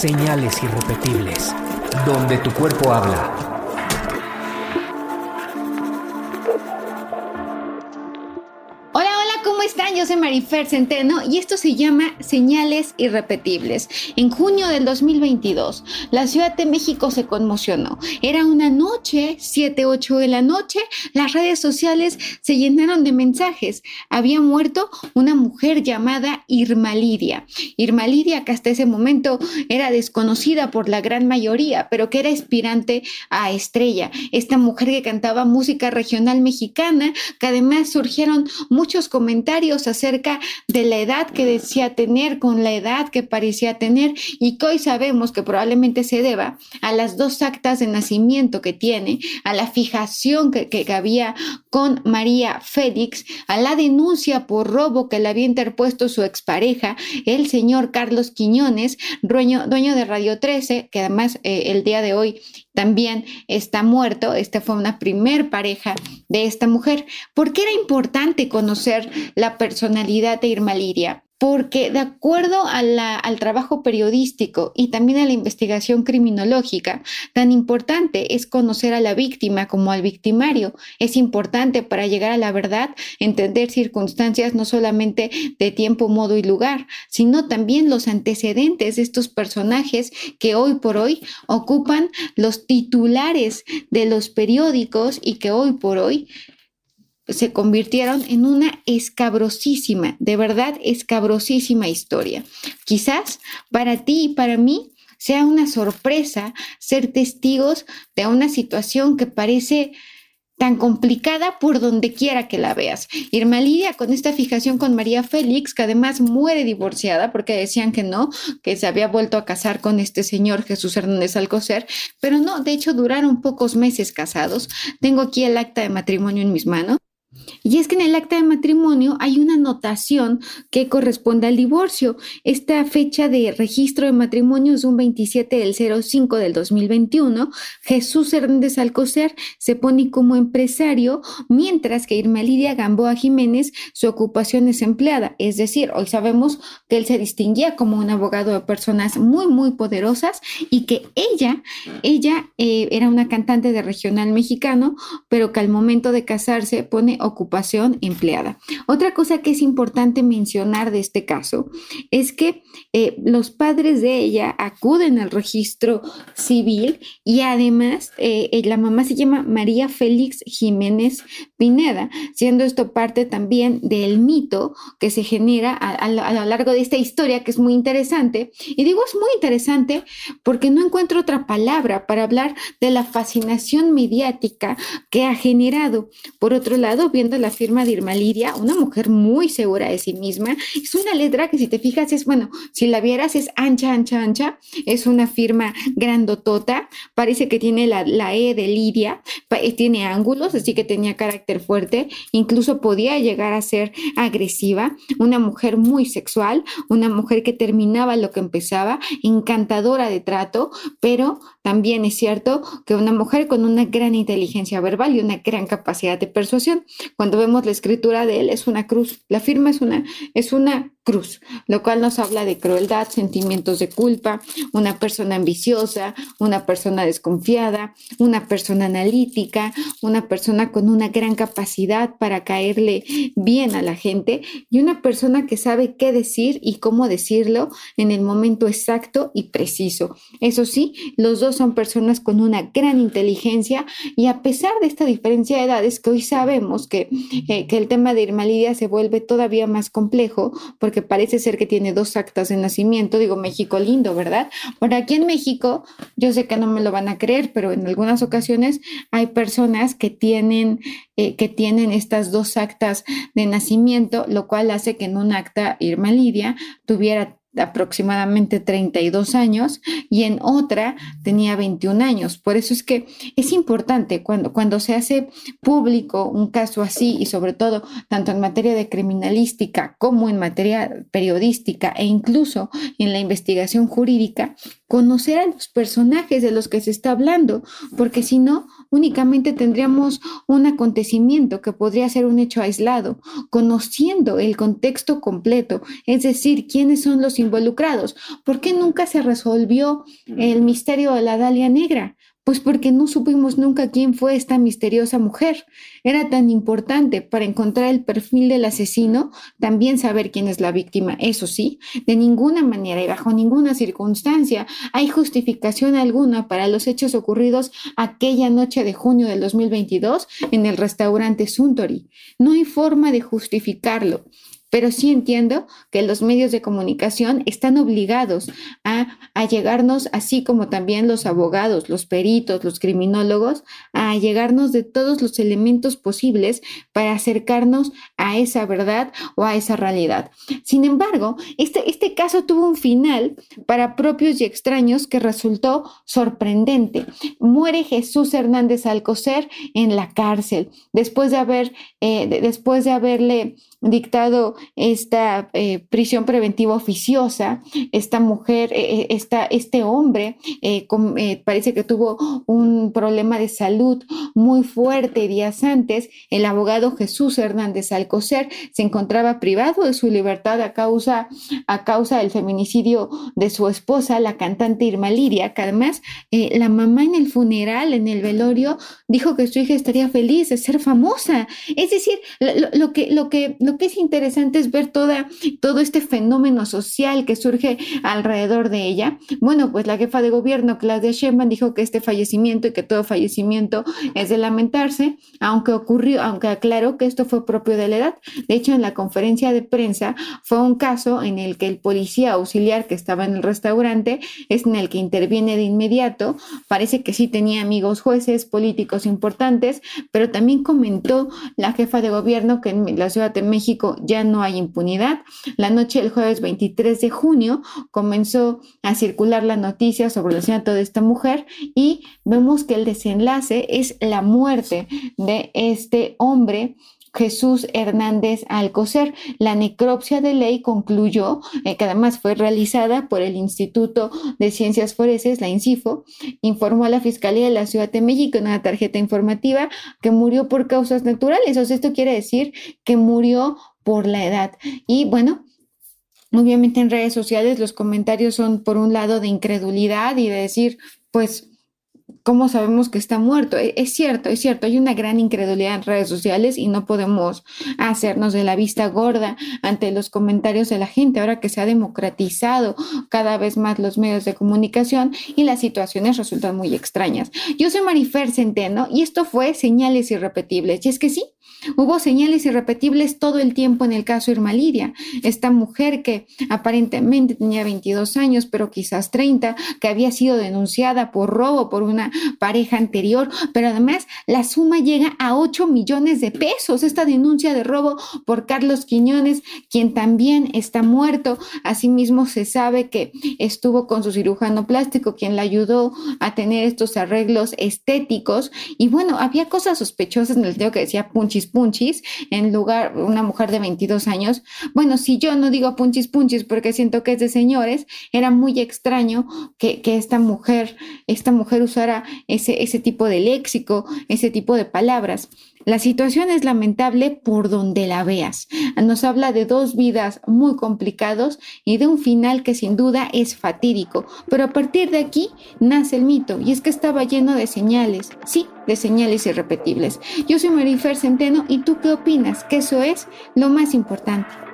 Señales irrepetibles, donde tu cuerpo habla. Yo soy Marifer Centeno y esto se llama Señales Irrepetibles. En junio del 2022, la Ciudad de México se conmocionó. Era una noche, 7, 8 de la noche, las redes sociales se llenaron de mensajes. Había muerto una mujer llamada Irma Lidia. Irma Lidia, que hasta ese momento era desconocida por la gran mayoría, pero que era aspirante a estrella. Esta mujer que cantaba música regional mexicana, que además surgieron muchos comentarios acerca de la edad que decía tener con la edad que parecía tener y que hoy sabemos que probablemente se deba a las dos actas de nacimiento que tiene, a la fijación que, que había con María Félix, a la denuncia por robo que le había interpuesto su expareja, el señor Carlos Quiñones, dueño, dueño de Radio 13, que además eh, el día de hoy también está muerto. Esta fue una primer pareja de esta mujer. ¿Por qué era importante conocer la personalidad de Irma Liria? Porque de acuerdo al trabajo periodístico y también a la investigación criminológica, tan importante es conocer a la víctima como al victimario. Es importante para llegar a la verdad entender circunstancias no solamente de tiempo, modo y lugar, sino también los antecedentes de estos personajes que hoy por hoy ocupan los titulares de los periódicos y que hoy por hoy se convirtieron en una escabrosísima, de verdad escabrosísima historia. Quizás para ti y para mí sea una sorpresa ser testigos de una situación que parece tan complicada por donde quiera que la veas. Irma Lidia con esta fijación con María Félix, que además muere divorciada porque decían que no, que se había vuelto a casar con este señor Jesús Hernández Alcocer, pero no, de hecho duraron pocos meses casados. Tengo aquí el acta de matrimonio en mis manos. Y es que en el acta de matrimonio hay una anotación que corresponde al divorcio. Esta fecha de registro de matrimonio es un 27 del 05 del 2021. Jesús Hernández Alcocer se pone como empresario, mientras que Irma Lidia Gamboa Jiménez su ocupación es empleada. Es decir, hoy sabemos que él se distinguía como un abogado de personas muy, muy poderosas y que ella, ella eh, era una cantante de regional mexicano, pero que al momento de casarse pone ocupación empleada. Otra cosa que es importante mencionar de este caso es que eh, los padres de ella acuden al registro civil y además eh, eh, la mamá se llama María Félix Jiménez Pineda, siendo esto parte también del mito que se genera a, lo largo de esta historia que es muy interesante. Y digo es muy interesante porque no encuentro otra palabra para hablar de la fascinación mediática que ha generado. Por otro lado, viendo la firma de Irma Lidia, una mujer muy segura de sí misma. Es una letra que si te fijas es, bueno, si la vieras es ancha, ancha, ancha. Es una firma grandotota. Parece que tiene la, la E de Lidia, eh, tiene ángulos, así que tenía carácter fuerte. Incluso podía llegar a ser agresiva. Una mujer muy sexual, una mujer que terminaba lo que empezaba, encantadora de trato, pero también es cierto que una mujer con una gran inteligencia verbal y una gran capacidad de persuasión. Cuando vemos la escritura de él es una cruz, la firma es una, es una cruz, lo cual nos habla de crueldad, sentimientos de culpa, una persona ambiciosa, una persona desconfiada, una persona analítica, una persona con una gran capacidad para caerle bien a la gente y una persona que sabe qué decir y cómo decirlo en el momento exacto y preciso. Eso sí, los dos son personas con una gran inteligencia y a pesar de esta diferencia de edades que hoy sabemos que, eh, que el tema de Irma Lidia se vuelve todavía más complejo parece ser que tiene dos actas de nacimiento. Digo, México lindo, ¿verdad? Por aquí en México, yo sé que no me lo van a creer, pero en algunas ocasiones hay personas que tienen, eh, que tienen estas dos actas de nacimiento, lo cual hace que en un acta Irma Lidia tuviera aproximadamente 32 años y en otra tenía 21 años. Por eso es que es importante cuando, cuando se hace público un caso así y sobre todo tanto en materia de criminalística como en materia periodística e incluso en la investigación jurídica, conocer a los personajes de los que se está hablando, porque si no, únicamente tendríamos un acontecimiento que podría ser un hecho aislado, conociendo el contexto completo, es decir, quiénes son los involucrados. ¿Por qué nunca se resolvió el misterio de la Dalia Negra? Pues porque no supimos nunca quién fue esta misteriosa mujer. Era tan importante para encontrar el perfil del asesino, también saber quién es la víctima. Eso sí, de ninguna manera y bajo ninguna circunstancia hay justificación alguna para los hechos ocurridos aquella noche de junio del 2022 en el restaurante Suntory. No hay forma de justificarlo pero sí entiendo que los medios de comunicación están obligados a, llegarnos, así como también los abogados, los peritos, los criminólogos, a llegarnos de todos los elementos posibles para acercarnos a esa verdad o a esa realidad. Sin embargo, este, este caso tuvo un final para propios y extraños que resultó sorprendente. Muere Jesús Hernández Alcocer en la cárcel después de haber, eh, después de haberle dictado esta eh, prisión preventiva oficiosa, esta mujer, eh, eh, este hombre parece que tuvo un problema de salud muy fuerte días antes. El abogado Jesús Hernández Alcocer se encontraba privado de su libertad a causa, a causa del feminicidio de su esposa, la cantante Irma Liria, que además la mamá en el funeral, en el velorio, dijo que su hija estaría feliz de ser famosa. Es decir, lo, que, lo, que, que es interesante es ver toda, todo este fenómeno social que surge alrededor de ella. Bueno, pues la jefa de gobierno, Claudia Sheinbaum, dijo que este fallecimiento y que todo fallecimiento es de lamentarse, aunque ocurrió, aunque aclaró que esto fue propio de la edad. De hecho, en la conferencia de prensa fue un caso en el que el policía auxiliar que estaba en el restaurante es en el que interviene de inmediato. Parece que sí tenía amigos jueces, políticos importantes, pero también comentó la jefa de gobierno que en la Ciudad de México ya no hay impunidad. La noche del jueves 23 de junio comenzó a circular la noticia sobre el asesinato de esta mujer y vemos que el desenlace es la muerte de este hombre Jesús Hernández Alcocer. La necropsia de ley concluyó, eh, que además fue realizada por el Instituto de Ciencias Forenses, la INCIFO, informó a la Fiscalía de la Ciudad de México en una tarjeta informativa que murió por causas naturales. O sea, esto quiere decir que murió por la edad. Y bueno, obviamente en redes sociales los comentarios son por un lado de incredulidad y de decir, pues, ¿cómo sabemos que está muerto? E, es cierto, es cierto, hay una gran incredulidad en redes sociales y no podemos hacernos de la vista gorda ante los comentarios de la gente, ahora que se ha democratizado cada vez más los medios de comunicación y las situaciones resultan muy extrañas. Yo soy Marifer Centeno y esto fue Señales Irrepetibles. Y es que sí, Hubo señales irrepetibles todo el tiempo en el caso Irma Lidia, esta mujer que aparentemente tenía 22 años, pero quizás 30, que había sido denunciada por robo por una pareja anterior, pero además la suma llega a 8 millones de pesos, esta denuncia de robo por Carlos Quiñones, quien también está muerto. Asimismo, se sabe que estuvo con su cirujano plástico, quien la ayudó a tener estos arreglos estéticos. Y bueno, había cosas sospechosas en el video que decía punchis punchis en lugar una mujer de 22 años. Bueno, si yo no digo punchis punchis porque siento que es de señores, era muy extraño que, esta mujer, esta mujer usara ese, ese tipo de léxico, ese tipo de palabras. La situación es lamentable por donde la veas. Nos habla de dos vidas muy complicados y de un final que sin duda es fatídico. Pero a partir de aquí nace el mito y es que estaba lleno de señales, sí, de señales irrepetibles. Yo soy Marifer Centeno y tú qué opinas? Que eso es lo más importante.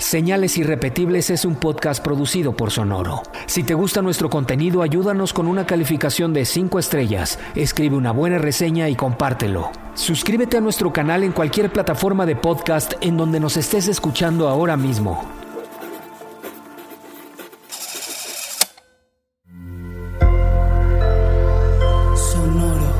Señales Irrepetibles es un podcast producido por Sonoro. Si te gusta nuestro contenido, ayúdanos con una calificación de 5 estrellas, escribe una buena reseña y compártelo. Suscríbete a nuestro canal en cualquier plataforma de podcast en donde nos estés escuchando ahora mismo. Sonoro.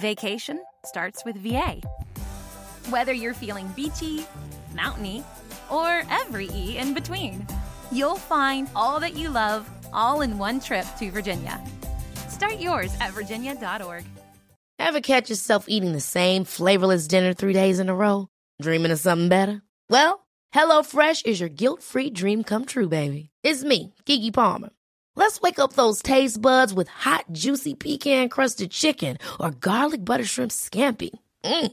Vacation starts with VA. Whether you're feeling beachy, mountainy, or every E in between, you'll find all that you love all in one trip to Virginia. Start yours at virginia.org. Ever catch yourself eating the same flavorless dinner three days in a row? Dreaming of something better? Well, HelloFresh is your guilt-free dream come true, baby. It's me, Kiki Palmer. Let's wake up those taste buds with hot, juicy pecan-crusted chicken or garlic butter shrimp scampi. Mm.